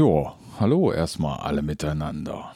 Jo, hallo erstmal alle miteinander.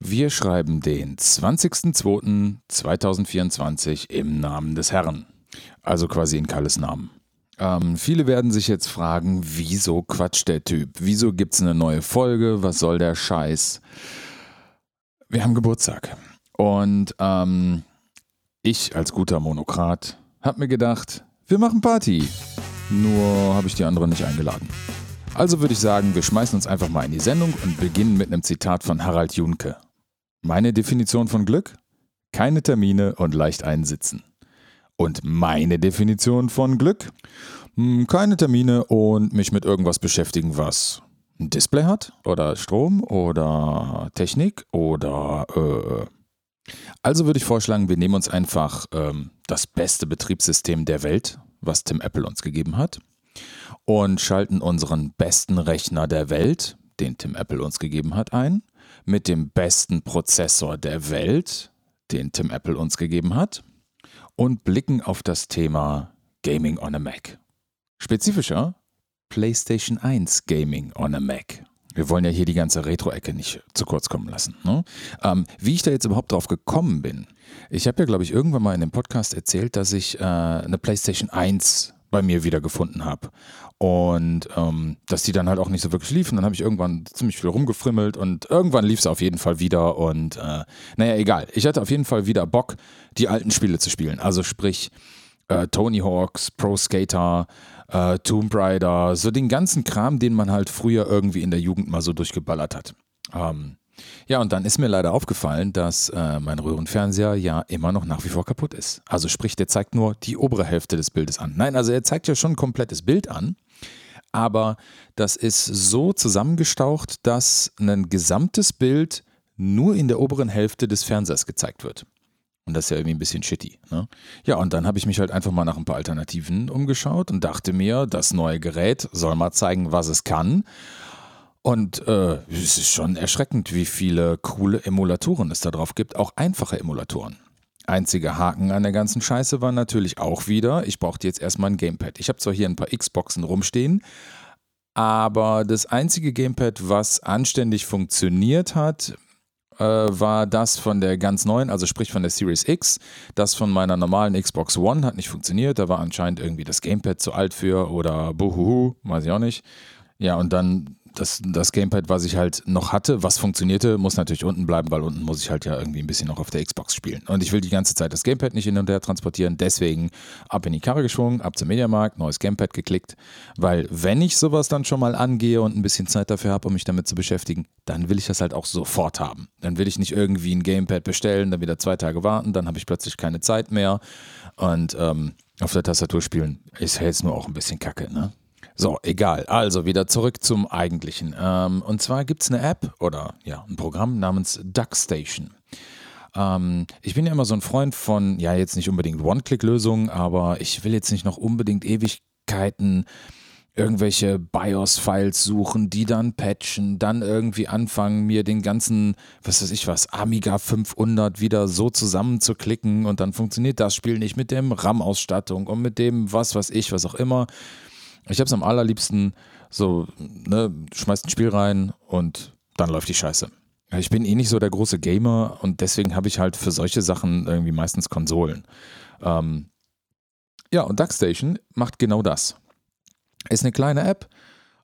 Wir schreiben den 20.02.2024 im Namen des Herrn. Also quasi in Kalles Namen. Ähm, viele werden sich jetzt fragen, wieso quatscht der Typ? Wieso gibt es eine neue Folge? Was soll der Scheiß? Wir haben Geburtstag. Und ähm, ich als guter Monokrat habe mir gedacht, wir machen Party. Nur habe ich die anderen nicht eingeladen. Also würde ich sagen, wir schmeißen uns einfach mal in die Sendung und beginnen mit einem Zitat von Harald Junke. Meine Definition von Glück? Keine Termine und leicht einsitzen. Und meine Definition von Glück? Hm, keine Termine und mich mit irgendwas beschäftigen, was ein Display hat oder Strom oder Technik oder... Äh also würde ich vorschlagen, wir nehmen uns einfach ähm, das beste Betriebssystem der Welt, was Tim Apple uns gegeben hat, und schalten unseren besten Rechner der Welt, den Tim Apple uns gegeben hat, ein, mit dem besten Prozessor der Welt, den Tim Apple uns gegeben hat, und blicken auf das Thema Gaming on a Mac. Spezifischer PlayStation 1 Gaming on a Mac. Wir wollen ja hier die ganze Retro-Ecke nicht zu kurz kommen lassen. Ne? Ähm, wie ich da jetzt überhaupt drauf gekommen bin. Ich habe ja, glaube ich, irgendwann mal in dem Podcast erzählt, dass ich äh, eine PlayStation 1 bei mir wiedergefunden habe. Und ähm, dass die dann halt auch nicht so wirklich liefen. Dann habe ich irgendwann ziemlich viel rumgefrimmelt und irgendwann lief es auf jeden Fall wieder. Und äh, naja, egal. Ich hatte auf jeden Fall wieder Bock, die alten Spiele zu spielen. Also sprich äh, Tony Hawks, Pro Skater, äh, Tomb Raider, so den ganzen Kram, den man halt früher irgendwie in der Jugend mal so durchgeballert hat. Ähm, ja, und dann ist mir leider aufgefallen, dass äh, mein Röhrenfernseher ja immer noch nach wie vor kaputt ist. Also sprich, der zeigt nur die obere Hälfte des Bildes an. Nein, also er zeigt ja schon ein komplettes Bild an, aber das ist so zusammengestaucht, dass ein gesamtes Bild nur in der oberen Hälfte des Fernsehers gezeigt wird. Und das ist ja irgendwie ein bisschen shitty. Ne? Ja, und dann habe ich mich halt einfach mal nach ein paar Alternativen umgeschaut und dachte mir, das neue Gerät soll mal zeigen, was es kann. Und äh, es ist schon erschreckend, wie viele coole Emulatoren es da drauf gibt, auch einfache Emulatoren. Einziger Haken an der ganzen Scheiße war natürlich auch wieder, ich brauchte jetzt erstmal ein Gamepad. Ich habe zwar hier ein paar Xboxen rumstehen, aber das einzige Gamepad, was anständig funktioniert hat, äh, war das von der ganz neuen, also sprich von der Series X. Das von meiner normalen Xbox One hat nicht funktioniert. Da war anscheinend irgendwie das Gamepad zu alt für oder buhuhu, weiß ich auch nicht. Ja, und dann das, das Gamepad, was ich halt noch hatte, was funktionierte, muss natürlich unten bleiben, weil unten muss ich halt ja irgendwie ein bisschen noch auf der Xbox spielen. Und ich will die ganze Zeit das Gamepad nicht hin und her transportieren, deswegen ab in die Karre geschwungen, ab zum Mediamarkt, neues Gamepad geklickt, weil wenn ich sowas dann schon mal angehe und ein bisschen Zeit dafür habe, um mich damit zu beschäftigen, dann will ich das halt auch sofort haben. Dann will ich nicht irgendwie ein Gamepad bestellen, dann wieder zwei Tage warten, dann habe ich plötzlich keine Zeit mehr und ähm, auf der Tastatur spielen ist jetzt nur auch ein bisschen kacke, ne? So, egal. Also wieder zurück zum Eigentlichen. Ähm, und zwar gibt es eine App oder ja, ein Programm namens DuckStation. Ähm, ich bin ja immer so ein Freund von, ja, jetzt nicht unbedingt One-Click-Lösungen, aber ich will jetzt nicht noch unbedingt Ewigkeiten irgendwelche BIOS-Files suchen, die dann patchen, dann irgendwie anfangen, mir den ganzen, was weiß ich was, Amiga 500 wieder so zusammenzuklicken und dann funktioniert das Spiel nicht mit dem RAM-Ausstattung und mit dem was weiß ich, was auch immer. Ich habe es am allerliebsten so, ne, schmeißt ein Spiel rein und dann läuft die Scheiße. Ich bin eh nicht so der große Gamer und deswegen habe ich halt für solche Sachen irgendwie meistens Konsolen. Ähm, ja, und DuckStation macht genau das. Ist eine kleine App,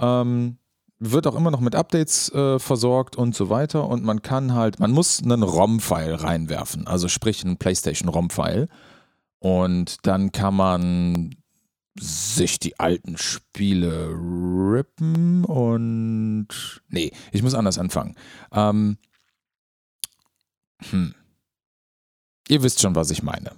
ähm, wird auch immer noch mit Updates äh, versorgt und so weiter. Und man kann halt, man muss einen ROM-File reinwerfen, also sprich einen PlayStation ROM-File. Und dann kann man sich die alten Spiele rippen und. Nee, ich muss anders anfangen. Ähm, hm. Ihr wisst schon, was ich meine.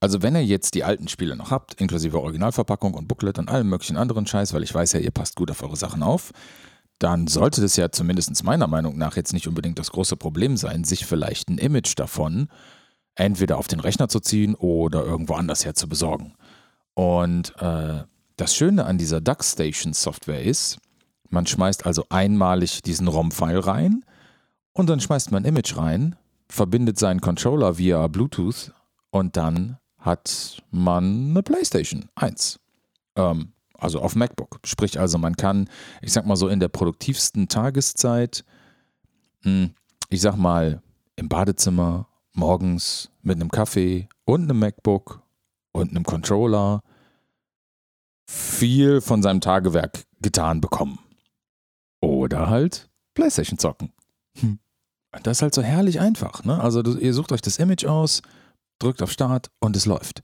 Also, wenn ihr jetzt die alten Spiele noch habt, inklusive Originalverpackung und Booklet und allem möglichen anderen Scheiß, weil ich weiß ja, ihr passt gut auf eure Sachen auf, dann sollte das ja zumindest meiner Meinung nach jetzt nicht unbedingt das große Problem sein, sich vielleicht ein Image davon entweder auf den Rechner zu ziehen oder irgendwo anders her zu besorgen. Und äh, das Schöne an dieser DuckStation Software ist, man schmeißt also einmalig diesen ROM-File rein und dann schmeißt man ein Image rein, verbindet seinen Controller via Bluetooth und dann hat man eine PlayStation 1. Ähm, also auf MacBook. Sprich also, man kann, ich sag mal so in der produktivsten Tageszeit, hm, ich sag mal im Badezimmer, morgens mit einem Kaffee und einem MacBook und einem Controller viel von seinem Tagewerk getan bekommen. Oder halt PlayStation zocken. Hm. Das ist halt so herrlich einfach. Ne? Also ihr sucht euch das Image aus, drückt auf Start und es läuft.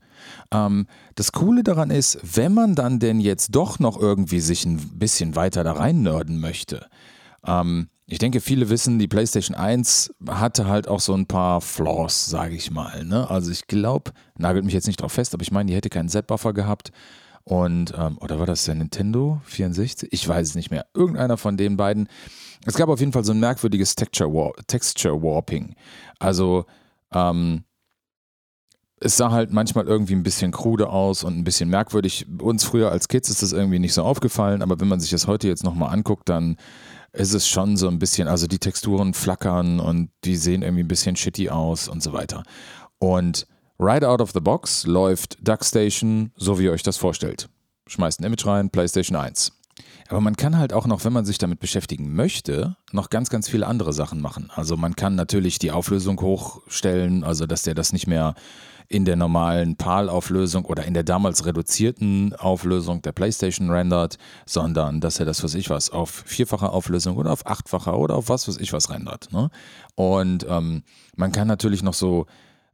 Ähm, das Coole daran ist, wenn man dann denn jetzt doch noch irgendwie sich ein bisschen weiter da rein nörden möchte, ähm, ich denke, viele wissen, die PlayStation 1 hatte halt auch so ein paar Flaws, sage ich mal. Ne? Also ich glaube, nagelt mich jetzt nicht drauf fest, aber ich meine, die hätte keinen Z-Buffer gehabt. Und, ähm, oder war das der Nintendo 64? Ich weiß es nicht mehr. Irgendeiner von den beiden. Es gab auf jeden Fall so ein merkwürdiges Texture, War Texture Warping. Also, ähm, es sah halt manchmal irgendwie ein bisschen krude aus und ein bisschen merkwürdig. Uns früher als Kids ist das irgendwie nicht so aufgefallen, aber wenn man sich das heute jetzt nochmal anguckt, dann ist es schon so ein bisschen, also die Texturen flackern und die sehen irgendwie ein bisschen shitty aus und so weiter. Und right out of the box läuft DuckStation, so wie ihr euch das vorstellt. Schmeißt ein Image rein, PlayStation 1. Aber man kann halt auch noch, wenn man sich damit beschäftigen möchte, noch ganz, ganz viele andere Sachen machen. Also man kann natürlich die Auflösung hochstellen, also dass der das nicht mehr in der normalen PAL-Auflösung oder in der damals reduzierten Auflösung der PlayStation rendert, sondern dass er das, was ich was, auf vierfacher Auflösung oder auf achtfacher oder auf was, was ich was rendert. Ne? Und ähm, man kann natürlich noch so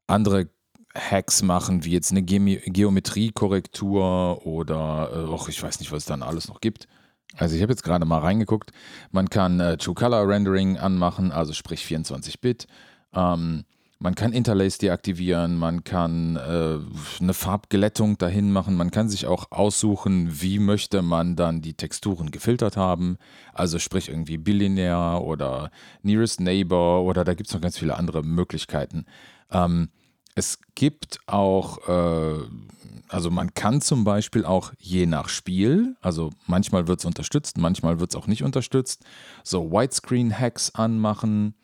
andere Hacks machen, wie jetzt eine Ge Geometriekorrektur oder, äh, och, ich weiß nicht, was es dann alles noch gibt. Also ich habe jetzt gerade mal reingeguckt. Man kann äh, True Color Rendering anmachen, also sprich 24-Bit. Ähm, man kann Interlace deaktivieren, man kann äh, eine Farbglättung dahin machen, man kann sich auch aussuchen, wie möchte man dann die Texturen gefiltert haben. Also sprich irgendwie Billionär oder Nearest Neighbor oder da gibt es noch ganz viele andere Möglichkeiten. Ähm, es gibt auch, äh, also man kann zum Beispiel auch je nach Spiel, also manchmal wird es unterstützt, manchmal wird es auch nicht unterstützt, so Widescreen-Hacks anmachen.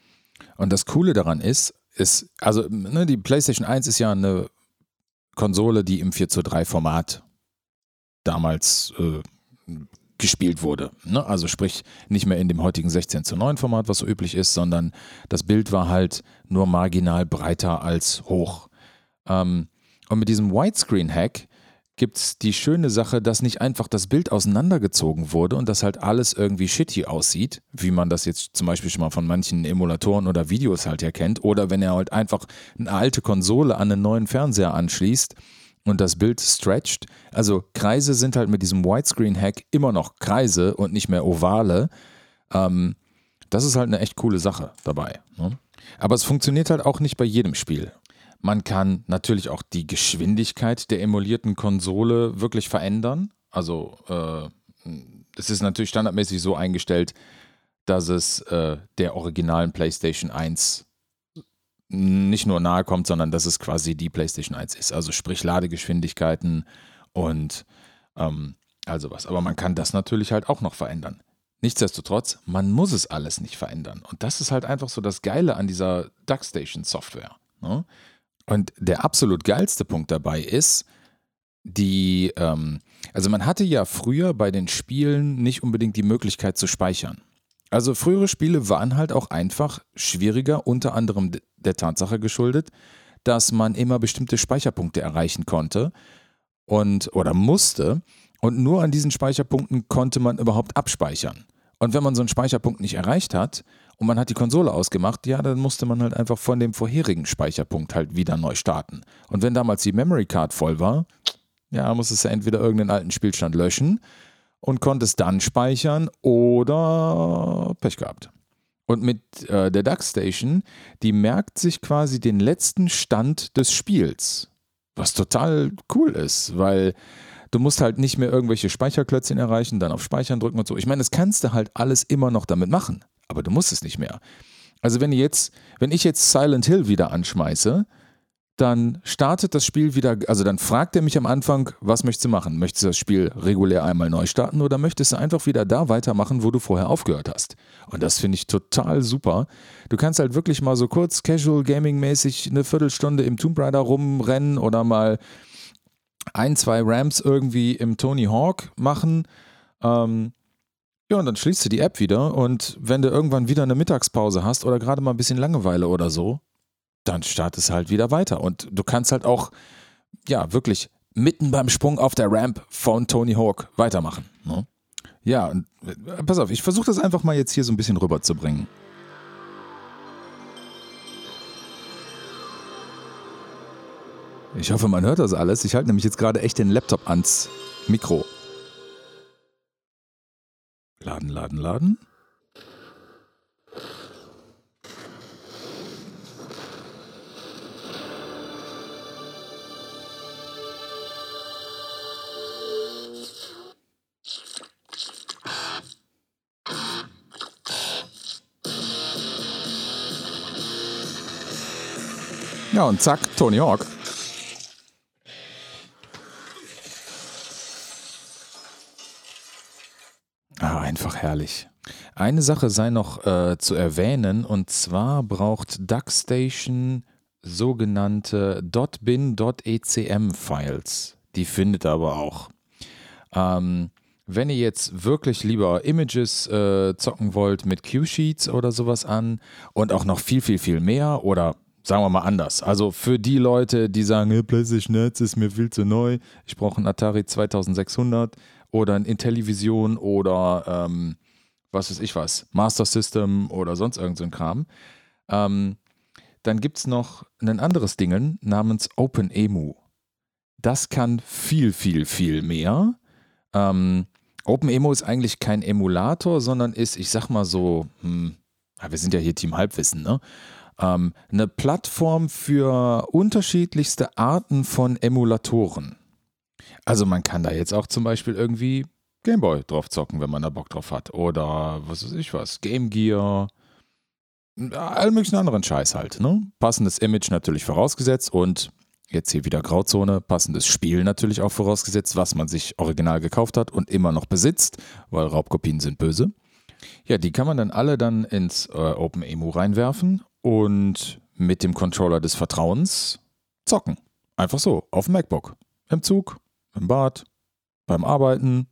Und das Coole daran ist, ist, also ne, die PlayStation 1 ist ja eine Konsole, die im 4 zu 3 Format damals äh, gespielt wurde. Ne? Also sprich nicht mehr in dem heutigen 16 zu 9 Format, was so üblich ist, sondern das Bild war halt nur marginal breiter als hoch. Ähm, und mit diesem Widescreen-Hack gibt es die schöne Sache, dass nicht einfach das Bild auseinandergezogen wurde und das halt alles irgendwie shitty aussieht, wie man das jetzt zum Beispiel schon mal von manchen Emulatoren oder Videos halt ja kennt, oder wenn er halt einfach eine alte Konsole an einen neuen Fernseher anschließt und das Bild stretcht. Also Kreise sind halt mit diesem Widescreen-Hack immer noch Kreise und nicht mehr ovale. Ähm, das ist halt eine echt coole Sache dabei. Ne? Aber es funktioniert halt auch nicht bei jedem Spiel. Man kann natürlich auch die Geschwindigkeit der emulierten Konsole wirklich verändern. Also äh, es ist natürlich standardmäßig so eingestellt, dass es äh, der originalen PlayStation 1 nicht nur nahe kommt, sondern dass es quasi die PlayStation 1 ist. Also sprich Ladegeschwindigkeiten und ähm, also was. Aber man kann das natürlich halt auch noch verändern. Nichtsdestotrotz, man muss es alles nicht verändern. Und das ist halt einfach so das Geile an dieser DuckStation Software. Ne? Und der absolut geilste Punkt dabei ist, die, ähm, also man hatte ja früher bei den Spielen nicht unbedingt die Möglichkeit zu speichern. Also frühere Spiele waren halt auch einfach schwieriger, unter anderem der Tatsache geschuldet, dass man immer bestimmte Speicherpunkte erreichen konnte und oder musste und nur an diesen Speicherpunkten konnte man überhaupt abspeichern. Und wenn man so einen Speicherpunkt nicht erreicht hat, und man hat die Konsole ausgemacht, ja, dann musste man halt einfach von dem vorherigen Speicherpunkt halt wieder neu starten. Und wenn damals die Memory Card voll war, ja, musstest du entweder irgendeinen alten Spielstand löschen und konntest dann speichern oder Pech gehabt. Und mit äh, der DuckStation, die merkt sich quasi den letzten Stand des Spiels. Was total cool ist, weil du musst halt nicht mehr irgendwelche Speicherklötzchen erreichen, dann auf Speichern drücken und so. Ich meine, das kannst du halt alles immer noch damit machen aber du musst es nicht mehr. Also wenn jetzt, wenn ich jetzt Silent Hill wieder anschmeiße, dann startet das Spiel wieder, also dann fragt er mich am Anfang, was möchtest du machen? Möchtest du das Spiel regulär einmal neu starten oder möchtest du einfach wieder da weitermachen, wo du vorher aufgehört hast? Und das finde ich total super. Du kannst halt wirklich mal so kurz Casual Gaming mäßig eine Viertelstunde im Tomb Raider rumrennen oder mal ein, zwei Ramps irgendwie im Tony Hawk machen. Ähm, ja, und dann schließt du die App wieder und wenn du irgendwann wieder eine Mittagspause hast oder gerade mal ein bisschen Langeweile oder so, dann startest halt wieder weiter. Und du kannst halt auch, ja, wirklich mitten beim Sprung auf der Ramp von Tony Hawk weitermachen. Ne? Ja, und äh, pass auf, ich versuche das einfach mal jetzt hier so ein bisschen rüberzubringen. Ich hoffe, man hört das alles. Ich halte nämlich jetzt gerade echt den Laptop ans Mikro. Laden, laden, laden. Ja, und zack, Tony Hawk. Ah, einfach herrlich. Eine Sache sei noch äh, zu erwähnen, und zwar braucht DuckStation sogenannte .bin.ecm-Files. Die findet ihr aber auch. Ähm, wenn ihr jetzt wirklich lieber Images äh, zocken wollt mit Q-Sheets oder sowas an und auch noch viel, viel, viel mehr oder sagen wir mal anders. Also für die Leute, die sagen, hey, PlayStation Netz ist mir viel zu neu, ich brauche einen Atari 2600 oder ein Intellivision oder ähm, was weiß ich was, Master System oder sonst irgend so Kram. Ähm, dann gibt es noch ein anderes Ding namens OpenEMU. Das kann viel, viel, viel mehr. Ähm, OpenEMU ist eigentlich kein Emulator, sondern ist, ich sag mal so, hm, wir sind ja hier Team Halbwissen, ne? ähm, eine Plattform für unterschiedlichste Arten von Emulatoren. Also man kann da jetzt auch zum Beispiel irgendwie Gameboy drauf zocken, wenn man da Bock drauf hat. Oder was weiß ich was, Game Gear, all möglichen anderen Scheiß halt. Ne? Passendes Image natürlich vorausgesetzt und jetzt hier wieder Grauzone, passendes Spiel natürlich auch vorausgesetzt, was man sich original gekauft hat und immer noch besitzt, weil Raubkopien sind böse. Ja, die kann man dann alle dann ins äh, OpenEMU reinwerfen und mit dem Controller des Vertrauens zocken. Einfach so, auf dem MacBook. Im Zug, im Bad, beim Arbeiten.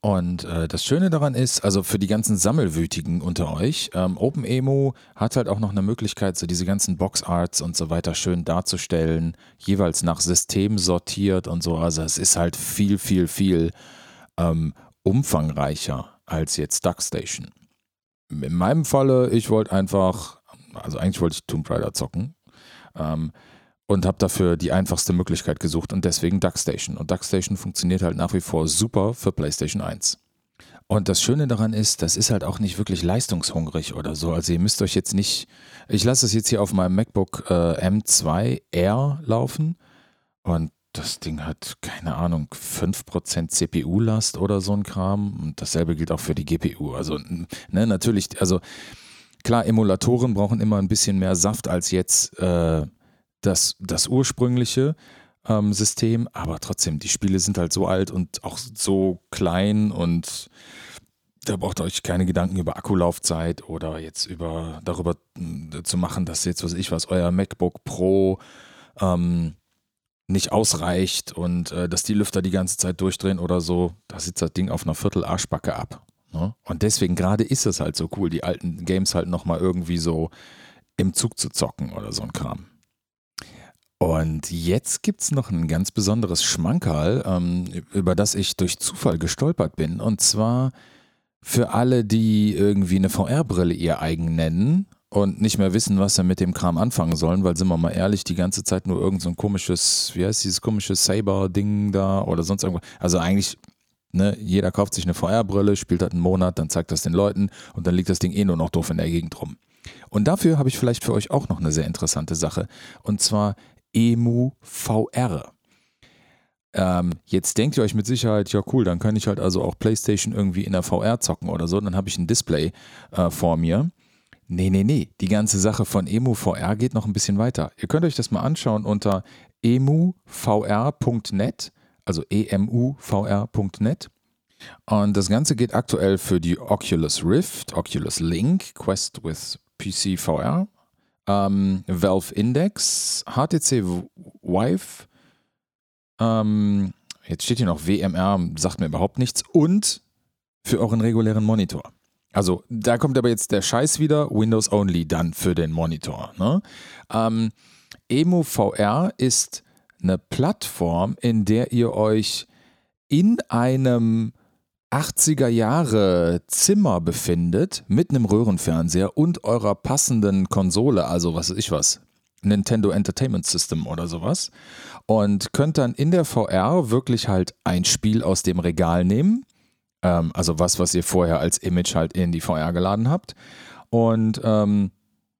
Und äh, das Schöne daran ist, also für die ganzen Sammelwütigen unter euch, ähm, OpenEMO hat halt auch noch eine Möglichkeit, so diese ganzen Boxarts und so weiter schön darzustellen, jeweils nach System sortiert und so. Also es ist halt viel, viel, viel ähm, umfangreicher als jetzt DuckStation. In meinem Falle, ich wollte einfach also eigentlich wollte ich Tomb Raider zocken. Ähm, und habe dafür die einfachste Möglichkeit gesucht und deswegen DuckStation. Und DuckStation funktioniert halt nach wie vor super für PlayStation 1. Und das Schöne daran ist, das ist halt auch nicht wirklich leistungshungrig oder so. Also ihr müsst euch jetzt nicht, ich lasse es jetzt hier auf meinem MacBook äh, M2 Air laufen und das Ding hat, keine Ahnung, 5% CPU-Last oder so ein Kram. Und dasselbe gilt auch für die GPU. Also, ne, natürlich, also Klar, Emulatoren brauchen immer ein bisschen mehr Saft als jetzt äh, das, das ursprüngliche ähm, System, aber trotzdem, die Spiele sind halt so alt und auch so klein und da braucht ihr euch keine Gedanken über Akkulaufzeit oder jetzt über darüber äh, zu machen, dass jetzt, was ich was, euer MacBook Pro ähm, nicht ausreicht und äh, dass die Lüfter die ganze Zeit durchdrehen oder so. Da sitzt das Ding auf einer Viertel Arschbacke ab. Ne? Und deswegen gerade ist es halt so cool, die alten Games halt nochmal irgendwie so im Zug zu zocken oder so ein Kram. Und jetzt gibt es noch ein ganz besonderes Schmankerl, ähm, über das ich durch Zufall gestolpert bin. Und zwar für alle, die irgendwie eine VR-Brille ihr eigen nennen und nicht mehr wissen, was sie mit dem Kram anfangen sollen, weil sind wir mal ehrlich, die ganze Zeit nur irgend so ein komisches, wie heißt dieses komische Saber-Ding da oder sonst irgendwas. Also eigentlich Ne, jeder kauft sich eine VR-Brille, spielt halt einen Monat, dann zeigt das den Leuten und dann liegt das Ding eh nur noch doof in der Gegend rum. Und dafür habe ich vielleicht für euch auch noch eine sehr interessante Sache und zwar EMU VR. Ähm, jetzt denkt ihr euch mit Sicherheit, ja cool, dann kann ich halt also auch PlayStation irgendwie in der VR zocken oder so, dann habe ich ein Display äh, vor mir. Nee, nee, nee, die ganze Sache von EMU VR geht noch ein bisschen weiter. Ihr könnt euch das mal anschauen unter emuvr.net also emuvr.net. Und das Ganze geht aktuell für die Oculus Rift, Oculus Link, Quest with PC VR, ähm, Valve Index, HTC Vive, Ähm, jetzt steht hier noch WMR, sagt mir überhaupt nichts. Und für euren regulären Monitor. Also da kommt aber jetzt der Scheiß wieder, Windows Only dann für den Monitor. Ne? Ähm, EmuVR ist eine Plattform, in der ihr euch in einem 80er Jahre Zimmer befindet mit einem Röhrenfernseher und eurer passenden Konsole, also was weiß ich was, Nintendo Entertainment System oder sowas und könnt dann in der VR wirklich halt ein Spiel aus dem Regal nehmen, ähm, also was, was ihr vorher als Image halt in die VR geladen habt und ähm,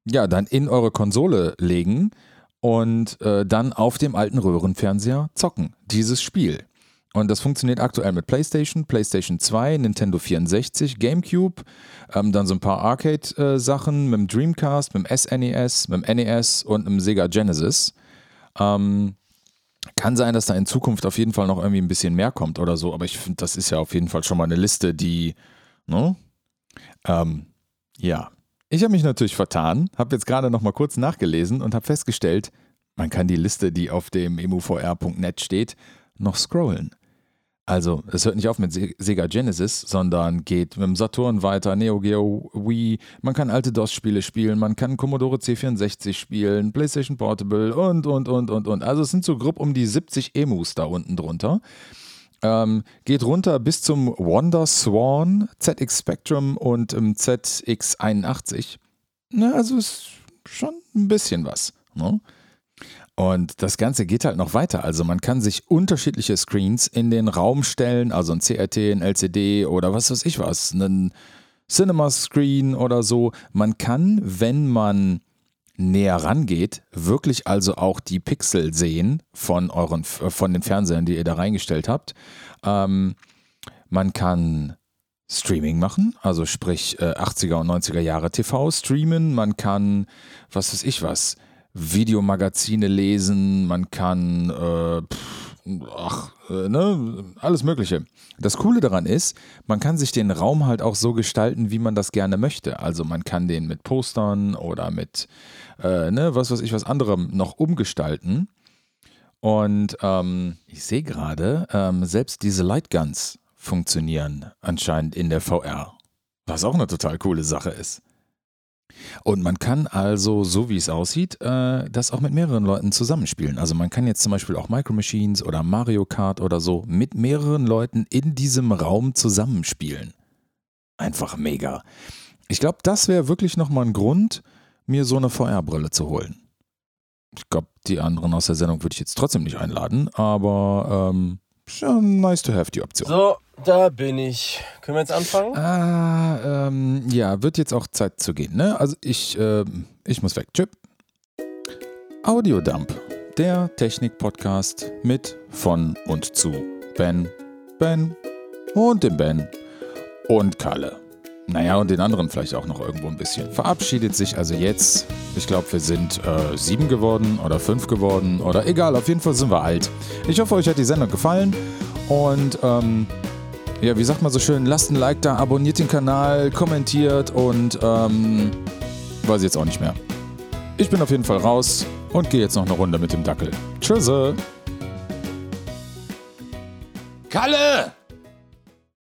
ja, dann in eure Konsole legen und äh, dann auf dem alten Röhrenfernseher zocken, dieses Spiel. Und das funktioniert aktuell mit PlayStation, PlayStation 2, Nintendo 64, GameCube, ähm, dann so ein paar Arcade-Sachen mit dem Dreamcast, mit dem SNES, mit dem NES und einem Sega Genesis. Ähm, kann sein, dass da in Zukunft auf jeden Fall noch irgendwie ein bisschen mehr kommt oder so, aber ich finde, das ist ja auf jeden Fall schon mal eine Liste, die, ne? Ähm, ja. Ich habe mich natürlich vertan, habe jetzt gerade noch mal kurz nachgelesen und habe festgestellt, man kann die Liste, die auf dem emuvr.net steht, noch scrollen. Also, es hört nicht auf mit Sega Genesis, sondern geht mit dem Saturn weiter, Neo Geo, Wii. Man kann alte DOS-Spiele spielen, man kann Commodore C64 spielen, PlayStation Portable und, und, und, und, und. Also, es sind so grob um die 70 Emus da unten drunter. Ähm, geht runter bis zum Wonder Swan, ZX Spectrum und ähm, ZX81. Na, also, ist schon ein bisschen was. Ne? Und das Ganze geht halt noch weiter. Also man kann sich unterschiedliche Screens in den Raum stellen, also ein CRT, ein LCD oder was weiß ich was, einen Cinema-Screen oder so. Man kann, wenn man näher rangeht, wirklich also auch die Pixel sehen von euren, von den Fernsehern, die ihr da reingestellt habt. Ähm, man kann Streaming machen, also sprich äh, 80er und 90er Jahre TV streamen. Man kann, was weiß ich was, Videomagazine lesen, man kann, äh, ach, äh, ne, alles Mögliche. Das Coole daran ist, man kann sich den Raum halt auch so gestalten, wie man das gerne möchte. Also man kann den mit Postern oder mit, äh, ne, was weiß ich, was anderem noch umgestalten. Und ähm, ich sehe gerade, ähm, selbst diese Lightguns funktionieren anscheinend in der VR. Was auch eine total coole Sache ist. Und man kann also, so wie es aussieht, äh, das auch mit mehreren Leuten zusammenspielen. Also man kann jetzt zum Beispiel auch Micro Machines oder Mario Kart oder so mit mehreren Leuten in diesem Raum zusammenspielen. Einfach mega. Ich glaube, das wäre wirklich nochmal ein Grund, mir so eine VR-Brille zu holen. Ich glaube, die anderen aus der Sendung würde ich jetzt trotzdem nicht einladen, aber ähm, nice to have die Option. So, da bin ich. Können wir jetzt anfangen? Ah, ähm, ja, wird jetzt auch Zeit zu gehen, ne? Also ich, äh, ich muss weg. Tschüss. Audiodump, der Technik-Podcast mit, von und zu Ben, Ben und dem Ben und Kalle. Naja, und den anderen vielleicht auch noch irgendwo ein bisschen. Verabschiedet sich also jetzt. Ich glaube, wir sind äh, sieben geworden oder fünf geworden oder egal, auf jeden Fall sind wir alt. Ich hoffe, euch hat die Sendung gefallen und ähm, ja, wie sagt man so schön, lasst ein Like da, abonniert den Kanal, kommentiert und ähm, weiß ich jetzt auch nicht mehr. Ich bin auf jeden Fall raus und gehe jetzt noch eine Runde mit dem Dackel. Tschüss. Kalle!